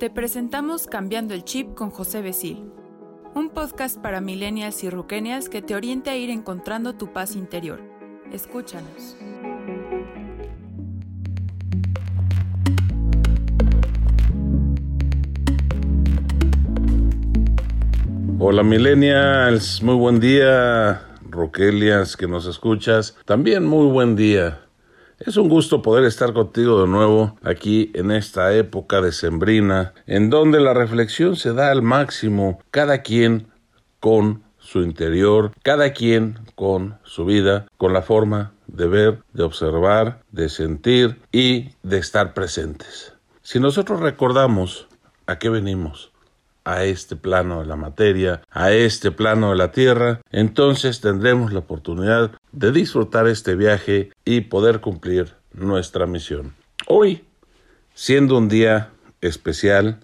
Te presentamos Cambiando el Chip con José Besil, un podcast para millennials y ruquenias que te oriente a ir encontrando tu paz interior. Escúchanos. Hola millennials, muy buen día. Roquelias que nos escuchas, también muy buen día. Es un gusto poder estar contigo de nuevo aquí en esta época de sembrina, en donde la reflexión se da al máximo, cada quien con su interior, cada quien con su vida, con la forma de ver, de observar, de sentir y de estar presentes. Si nosotros recordamos a qué venimos, a este plano de la materia, a este plano de la tierra, entonces tendremos la oportunidad de disfrutar este viaje y poder cumplir nuestra misión. Hoy, siendo un día especial,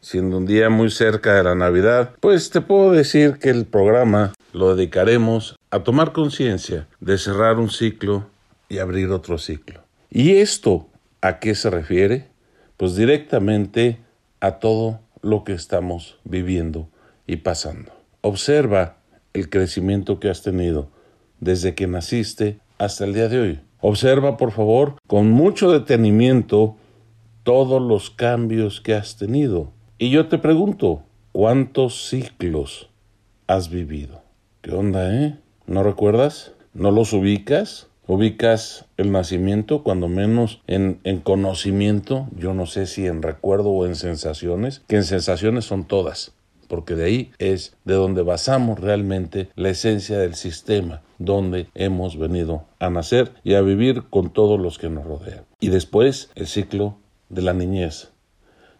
siendo un día muy cerca de la Navidad, pues te puedo decir que el programa lo dedicaremos a tomar conciencia de cerrar un ciclo y abrir otro ciclo. ¿Y esto a qué se refiere? Pues directamente a todo lo que estamos viviendo y pasando. Observa el crecimiento que has tenido desde que naciste hasta el día de hoy. Observa, por favor, con mucho detenimiento todos los cambios que has tenido. Y yo te pregunto, ¿cuántos ciclos has vivido? ¿Qué onda, eh? ¿No recuerdas? ¿No los ubicas? Ubicas el nacimiento, cuando menos en, en, conocimiento, yo no sé si en recuerdo o en sensaciones, que en sensaciones son todas, porque de ahí es de donde basamos realmente la esencia del sistema, donde hemos venido a nacer y a vivir con todos los que nos rodean. Y después el ciclo de la niñez.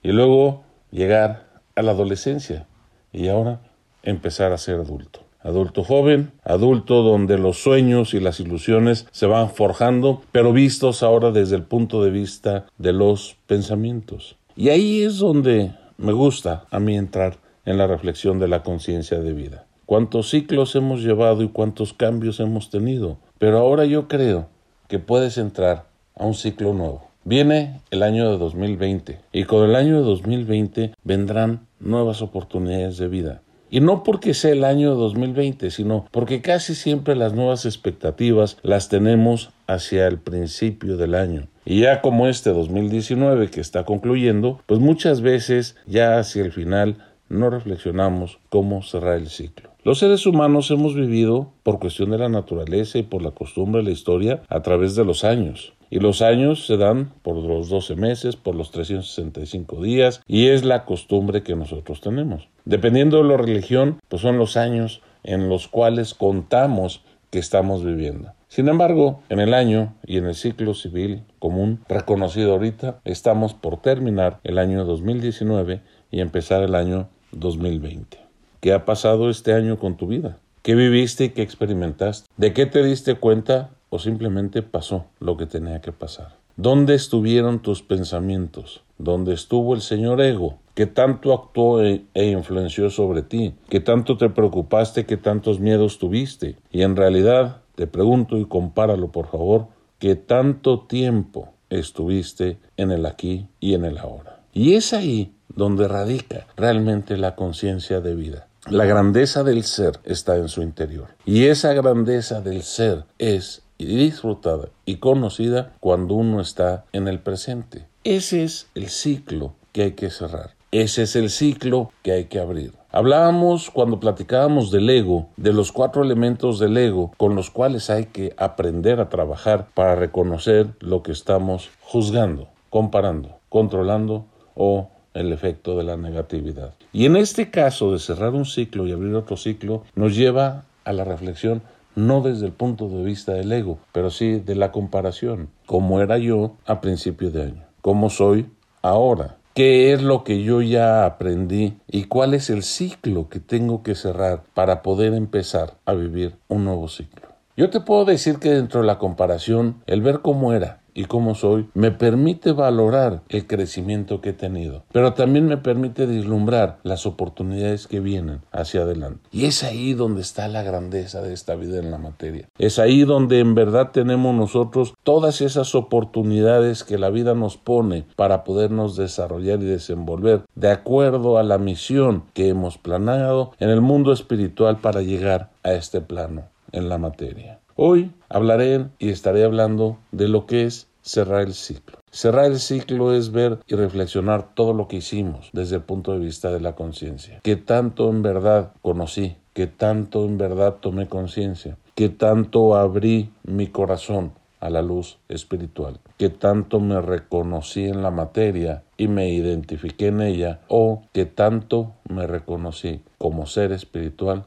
Y luego llegar a la adolescencia y ahora empezar a ser adulto adulto joven, adulto donde los sueños y las ilusiones se van forjando, pero vistos ahora desde el punto de vista de los pensamientos. Y ahí es donde me gusta a mí entrar en la reflexión de la conciencia de vida. Cuántos ciclos hemos llevado y cuántos cambios hemos tenido, pero ahora yo creo que puedes entrar a un ciclo nuevo. Viene el año de 2020 y con el año de 2020 vendrán nuevas oportunidades de vida. Y no porque sea el año 2020, sino porque casi siempre las nuevas expectativas las tenemos hacia el principio del año. Y ya como este 2019 que está concluyendo, pues muchas veces ya hacia el final no reflexionamos cómo cerrar el ciclo. Los seres humanos hemos vivido, por cuestión de la naturaleza y por la costumbre de la historia, a través de los años. Y los años se dan por los 12 meses, por los 365 días, y es la costumbre que nosotros tenemos. Dependiendo de la religión, pues son los años en los cuales contamos que estamos viviendo. Sin embargo, en el año y en el ciclo civil común reconocido ahorita, estamos por terminar el año 2019 y empezar el año 2020. ¿Qué ha pasado este año con tu vida? ¿Qué viviste y qué experimentaste? ¿De qué te diste cuenta o simplemente pasó lo que tenía que pasar? ¿Dónde estuvieron tus pensamientos? ¿Dónde estuvo el señor ego? que tanto actuó e, e, influenció sobre ti? que tanto te preocupaste? que tantos miedos tuviste? Y en realidad, te pregunto y compáralo por favor, ¿qué tanto tiempo estuviste en el aquí y en el ahora? Y es ahí donde radica realmente la conciencia de vida. La grandeza del ser está en su interior. Y esa grandeza del ser es disfrutada y conocida cuando uno está en el presente. Ese es el ciclo que hay que cerrar. Ese es el ciclo que hay que abrir. Hablábamos cuando platicábamos del ego, de los cuatro elementos del ego con los cuales hay que aprender a trabajar para reconocer lo que estamos juzgando, comparando, controlando o el efecto de la negatividad. Y en este caso de cerrar un ciclo y abrir otro ciclo, nos lleva a la reflexión no desde el punto de vista del ego, pero sí de la comparación. ¿Cómo era yo a principio de año? ¿Cómo soy ahora? ¿Qué es lo que yo ya aprendí? ¿Y cuál es el ciclo que tengo que cerrar para poder empezar a vivir un nuevo ciclo? Yo te puedo decir que dentro de la comparación, el ver cómo era y cómo soy me permite valorar el crecimiento que he tenido, pero también me permite vislumbrar las oportunidades que vienen hacia adelante. Y es ahí donde está la grandeza de esta vida en la materia. Es ahí donde en verdad tenemos nosotros todas esas oportunidades que la vida nos pone para podernos desarrollar y desenvolver de acuerdo a la misión que hemos planeado en el mundo espiritual para llegar a este plano en la materia. Hoy hablaré y estaré hablando de lo que es cerrar el ciclo. Cerrar el ciclo es ver y reflexionar todo lo que hicimos desde el punto de vista de la conciencia. Que tanto en verdad conocí, que tanto en verdad tomé conciencia, que tanto abrí mi corazón a la luz espiritual, que tanto me reconocí en la materia y me identifiqué en ella, o que tanto me reconocí como ser espiritual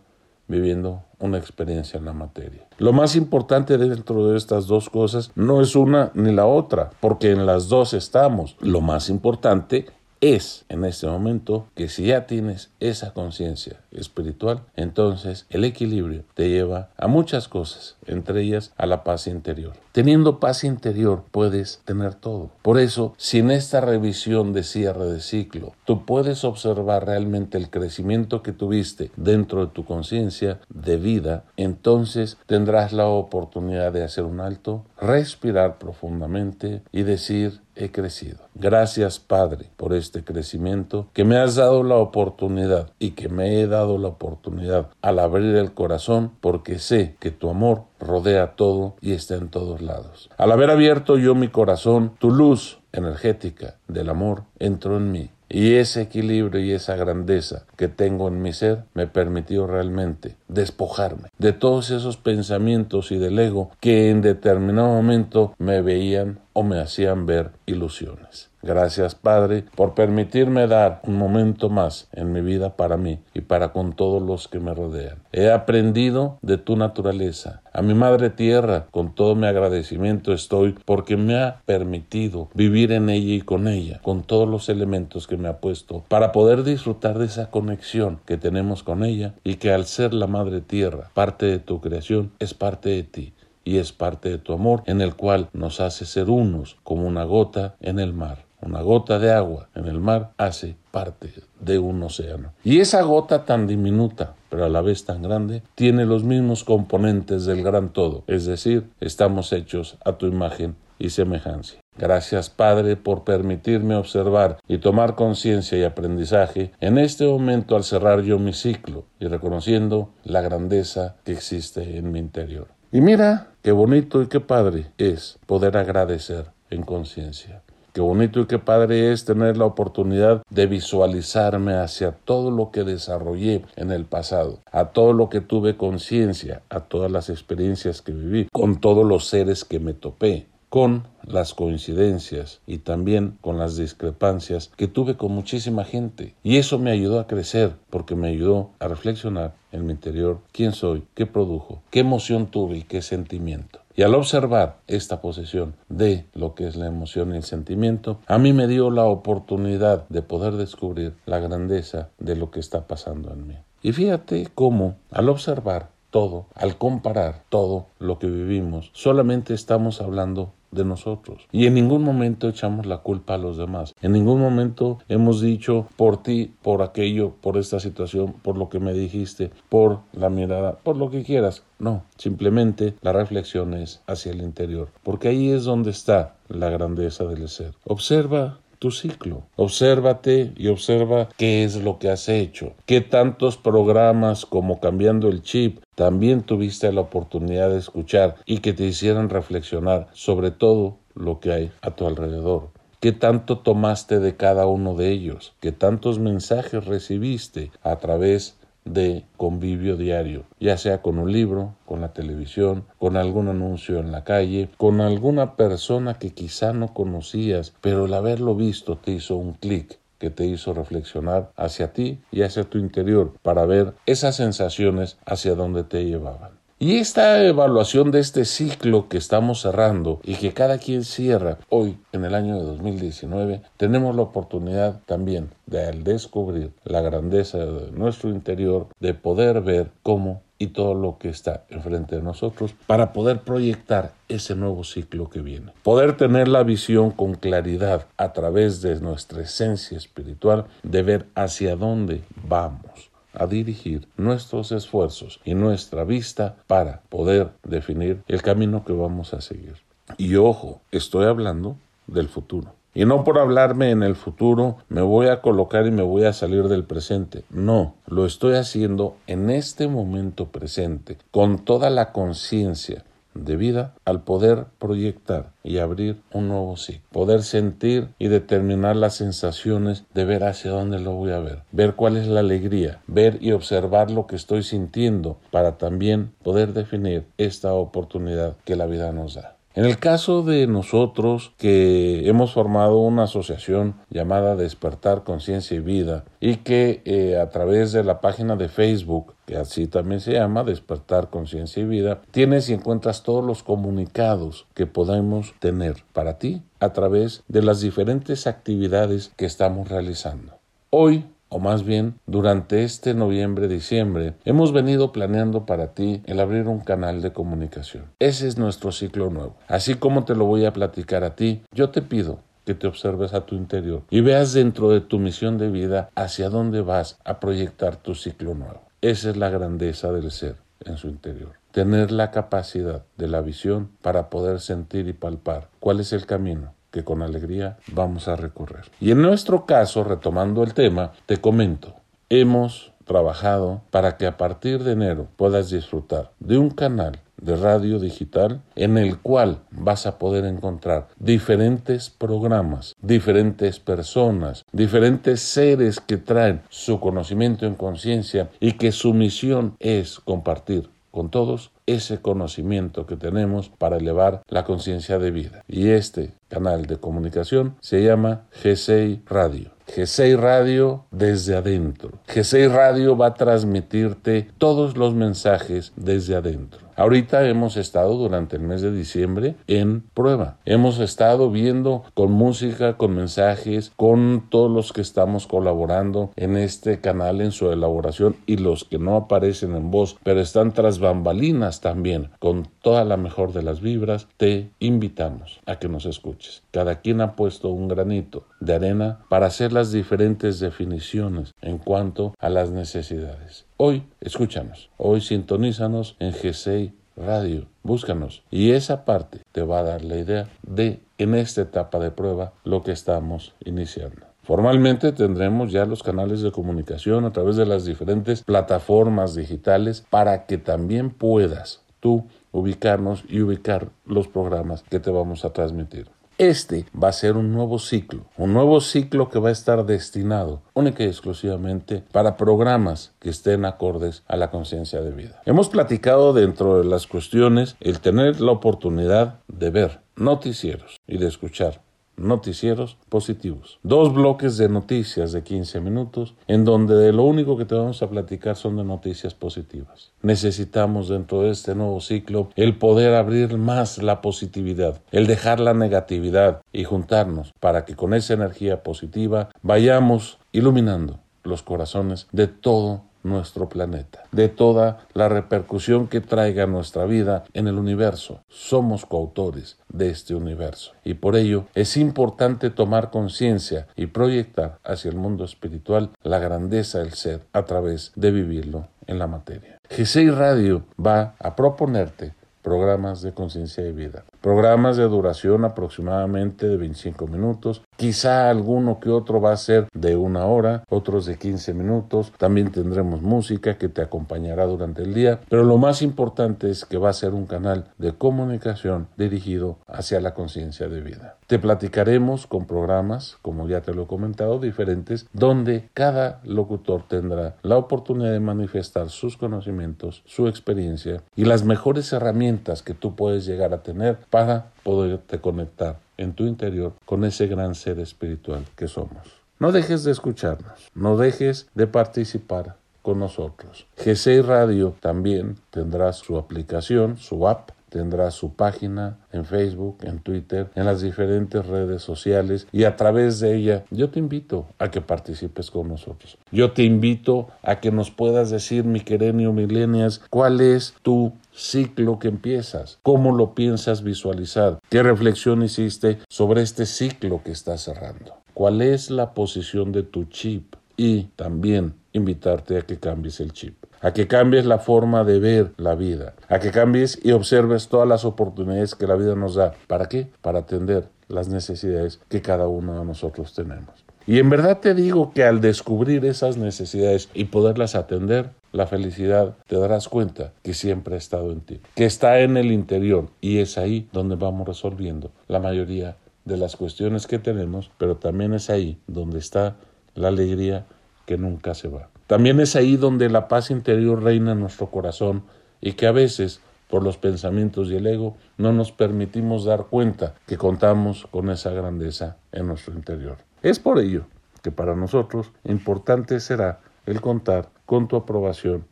viviendo una experiencia en la materia. Lo más importante dentro de estas dos cosas no es una ni la otra, porque en las dos estamos. Lo más importante es en este momento que si ya tienes esa conciencia espiritual, entonces el equilibrio te lleva a muchas cosas, entre ellas a la paz interior. Teniendo paz interior puedes tener todo. Por eso, si en esta revisión de cierre de ciclo tú puedes observar realmente el crecimiento que tuviste dentro de tu conciencia de vida, entonces tendrás la oportunidad de hacer un alto, respirar profundamente y decir he crecido. Gracias Padre por este crecimiento que me has dado la oportunidad y que me he dado la oportunidad al abrir el corazón porque sé que tu amor rodea todo y está en todos lados. Al haber abierto yo mi corazón, tu luz energética del amor entró en mí y ese equilibrio y esa grandeza que tengo en mi ser me permitió realmente despojarme de todos esos pensamientos y del ego que en determinado momento me veían o me hacían ver ilusiones. Gracias, Padre, por permitirme dar un momento más en mi vida para mí y para con todos los que me rodean. He aprendido de tu naturaleza. A mi Madre Tierra, con todo mi agradecimiento estoy porque me ha permitido vivir en ella y con ella, con todos los elementos que me ha puesto, para poder disfrutar de esa conexión que tenemos con ella y que al ser la Madre Tierra, parte de tu creación, es parte de ti y es parte de tu amor en el cual nos hace ser unos como una gota en el mar. Una gota de agua en el mar hace parte de un océano. Y esa gota tan diminuta, pero a la vez tan grande, tiene los mismos componentes del gran todo, es decir, estamos hechos a tu imagen y semejanza. Gracias Padre por permitirme observar y tomar conciencia y aprendizaje en este momento al cerrar yo mi ciclo y reconociendo la grandeza que existe en mi interior. Y mira qué bonito y qué padre es poder agradecer en conciencia. Qué bonito y qué padre es tener la oportunidad de visualizarme hacia todo lo que desarrollé en el pasado, a todo lo que tuve conciencia, a todas las experiencias que viví, con todos los seres que me topé, con las coincidencias y también con las discrepancias que tuve con muchísima gente. Y eso me ayudó a crecer porque me ayudó a reflexionar en mi interior quién soy, qué produjo, qué emoción tuve y qué sentimiento. Y al observar esta posesión de lo que es la emoción y el sentimiento, a mí me dio la oportunidad de poder descubrir la grandeza de lo que está pasando en mí. Y fíjate cómo al observar todo, al comparar todo lo que vivimos, solamente estamos hablando de nosotros. Y en ningún momento echamos la culpa a los demás. En ningún momento hemos dicho por ti, por aquello, por esta situación, por lo que me dijiste, por la mirada, por lo que quieras. No, simplemente la reflexión es hacia el interior, porque ahí es donde está la grandeza del ser. Observa tu ciclo. Obsérvate y observa qué es lo que has hecho, qué tantos programas como cambiando el chip también tuviste la oportunidad de escuchar y que te hicieran reflexionar sobre todo lo que hay a tu alrededor. ¿Qué tanto tomaste de cada uno de ellos? ¿Qué tantos mensajes recibiste a través de convivio diario, ya sea con un libro, con la televisión, con algún anuncio en la calle, con alguna persona que quizá no conocías, pero el haberlo visto te hizo un clic que te hizo reflexionar hacia ti y hacia tu interior para ver esas sensaciones hacia dónde te llevaban. Y esta evaluación de este ciclo que estamos cerrando y que cada quien cierra hoy en el año de 2019, tenemos la oportunidad también de descubrir la grandeza de nuestro interior, de poder ver cómo y todo lo que está enfrente de nosotros para poder proyectar ese nuevo ciclo que viene. Poder tener la visión con claridad a través de nuestra esencia espiritual de ver hacia dónde vamos a dirigir nuestros esfuerzos y nuestra vista para poder definir el camino que vamos a seguir. Y ojo, estoy hablando del futuro. Y no por hablarme en el futuro me voy a colocar y me voy a salir del presente. No, lo estoy haciendo en este momento presente, con toda la conciencia de vida al poder proyectar y abrir un nuevo ciclo, poder sentir y determinar las sensaciones de ver hacia dónde lo voy a ver, ver cuál es la alegría, ver y observar lo que estoy sintiendo para también poder definir esta oportunidad que la vida nos da. En el caso de nosotros que hemos formado una asociación llamada Despertar Conciencia y Vida y que eh, a través de la página de Facebook, que así también se llama Despertar Conciencia y Vida, tienes y encuentras todos los comunicados que podemos tener para ti a través de las diferentes actividades que estamos realizando. Hoy o más bien durante este noviembre-diciembre, hemos venido planeando para ti el abrir un canal de comunicación. Ese es nuestro ciclo nuevo. Así como te lo voy a platicar a ti, yo te pido que te observes a tu interior y veas dentro de tu misión de vida hacia dónde vas a proyectar tu ciclo nuevo. Esa es la grandeza del ser en su interior. Tener la capacidad de la visión para poder sentir y palpar cuál es el camino que con alegría vamos a recorrer. Y en nuestro caso, retomando el tema, te comento, hemos trabajado para que a partir de enero puedas disfrutar de un canal de radio digital en el cual vas a poder encontrar diferentes programas, diferentes personas, diferentes seres que traen su conocimiento en conciencia y que su misión es compartir con todos ese conocimiento que tenemos para elevar la conciencia de vida. Y este canal de comunicación se llama G6 Radio. G6 Radio desde adentro. G6 Radio va a transmitirte todos los mensajes desde adentro. Ahorita hemos estado durante el mes de diciembre en prueba. Hemos estado viendo con música, con mensajes, con todos los que estamos colaborando en este canal en su elaboración y los que no aparecen en voz, pero están tras bambalinas también, con toda la mejor de las vibras, te invitamos a que nos escuches. Cada quien ha puesto un granito de arena para hacer las diferentes definiciones en cuanto a las necesidades. Hoy escúchanos, hoy sintonízanos en G6 Radio, búscanos y esa parte te va a dar la idea de en esta etapa de prueba lo que estamos iniciando. Formalmente tendremos ya los canales de comunicación a través de las diferentes plataformas digitales para que también puedas tú ubicarnos y ubicar los programas que te vamos a transmitir. Este va a ser un nuevo ciclo, un nuevo ciclo que va a estar destinado única y exclusivamente para programas que estén acordes a la conciencia de vida. Hemos platicado dentro de las cuestiones el tener la oportunidad de ver noticieros y de escuchar noticieros positivos. Dos bloques de noticias de 15 minutos en donde de lo único que te vamos a platicar son de noticias positivas. Necesitamos dentro de este nuevo ciclo el poder abrir más la positividad, el dejar la negatividad y juntarnos para que con esa energía positiva vayamos iluminando los corazones de todo nuestro planeta, de toda la repercusión que traiga nuestra vida en el universo. Somos coautores de este universo y por ello es importante tomar conciencia y proyectar hacia el mundo espiritual la grandeza del ser a través de vivirlo en la materia. G6 Radio va a proponerte programas de conciencia de vida. Programas de duración aproximadamente de 25 minutos. Quizá alguno que otro va a ser de una hora, otros de 15 minutos. También tendremos música que te acompañará durante el día. Pero lo más importante es que va a ser un canal de comunicación dirigido hacia la conciencia de vida. Te platicaremos con programas, como ya te lo he comentado, diferentes, donde cada locutor tendrá la oportunidad de manifestar sus conocimientos, su experiencia y las mejores herramientas que tú puedes llegar a tener para poderte conectar en tu interior con ese gran ser espiritual que somos. No dejes de escucharnos, no dejes de participar con nosotros. G6 Radio también tendrá su aplicación, su app tendrá su página en Facebook, en Twitter, en las diferentes redes sociales y a través de ella yo te invito a que participes con nosotros. Yo te invito a que nos puedas decir, mi querenio milenias, cuál es tu ciclo que empiezas, cómo lo piensas visualizar, qué reflexión hiciste sobre este ciclo que estás cerrando, cuál es la posición de tu chip y también invitarte a que cambies el chip a que cambies la forma de ver la vida, a que cambies y observes todas las oportunidades que la vida nos da. ¿Para qué? Para atender las necesidades que cada uno de nosotros tenemos. Y en verdad te digo que al descubrir esas necesidades y poderlas atender, la felicidad te darás cuenta que siempre ha estado en ti, que está en el interior y es ahí donde vamos resolviendo la mayoría de las cuestiones que tenemos, pero también es ahí donde está la alegría que nunca se va. También es ahí donde la paz interior reina en nuestro corazón y que a veces, por los pensamientos y el ego, no nos permitimos dar cuenta que contamos con esa grandeza en nuestro interior. Es por ello que para nosotros importante será el contar con tu aprobación,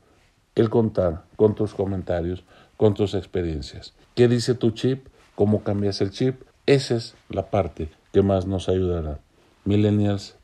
el contar con tus comentarios, con tus experiencias. ¿Qué dice tu chip? ¿Cómo cambias el chip? Esa es la parte que más nos ayudará. Millennials,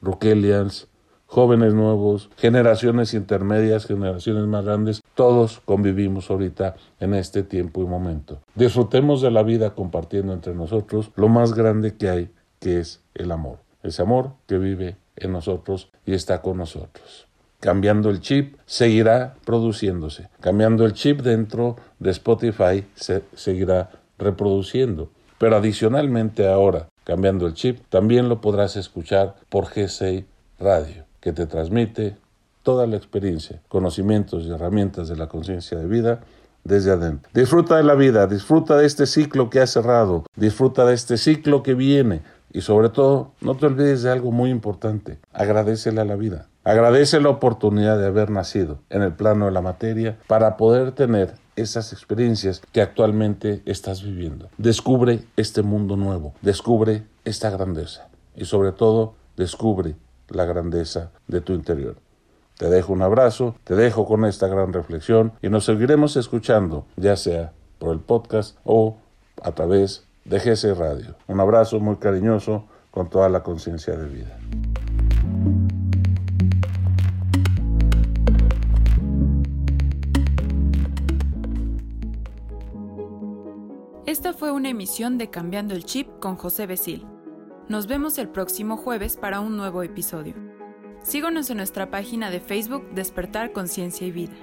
Rukelians, jóvenes nuevos, generaciones intermedias, generaciones más grandes, todos convivimos ahorita en este tiempo y momento. Disfrutemos de la vida compartiendo entre nosotros lo más grande que hay, que es el amor. Ese amor que vive en nosotros y está con nosotros. Cambiando el chip, seguirá produciéndose. Cambiando el chip dentro de Spotify, se seguirá reproduciendo. Pero adicionalmente ahora, cambiando el chip, también lo podrás escuchar por G6 Radio que te transmite toda la experiencia, conocimientos y herramientas de la conciencia de vida desde adentro. Disfruta de la vida, disfruta de este ciclo que ha cerrado, disfruta de este ciclo que viene y sobre todo no te olvides de algo muy importante, agradecele a la vida. Agradece la oportunidad de haber nacido en el plano de la materia para poder tener esas experiencias que actualmente estás viviendo. Descubre este mundo nuevo, descubre esta grandeza y sobre todo descubre la grandeza de tu interior. Te dejo un abrazo, te dejo con esta gran reflexión y nos seguiremos escuchando, ya sea por el podcast o a través de GC Radio. Un abrazo muy cariñoso con toda la conciencia de vida. Esta fue una emisión de Cambiando el Chip con José Besil. Nos vemos el próximo jueves para un nuevo episodio. Síguenos en nuestra página de Facebook Despertar Conciencia y Vida.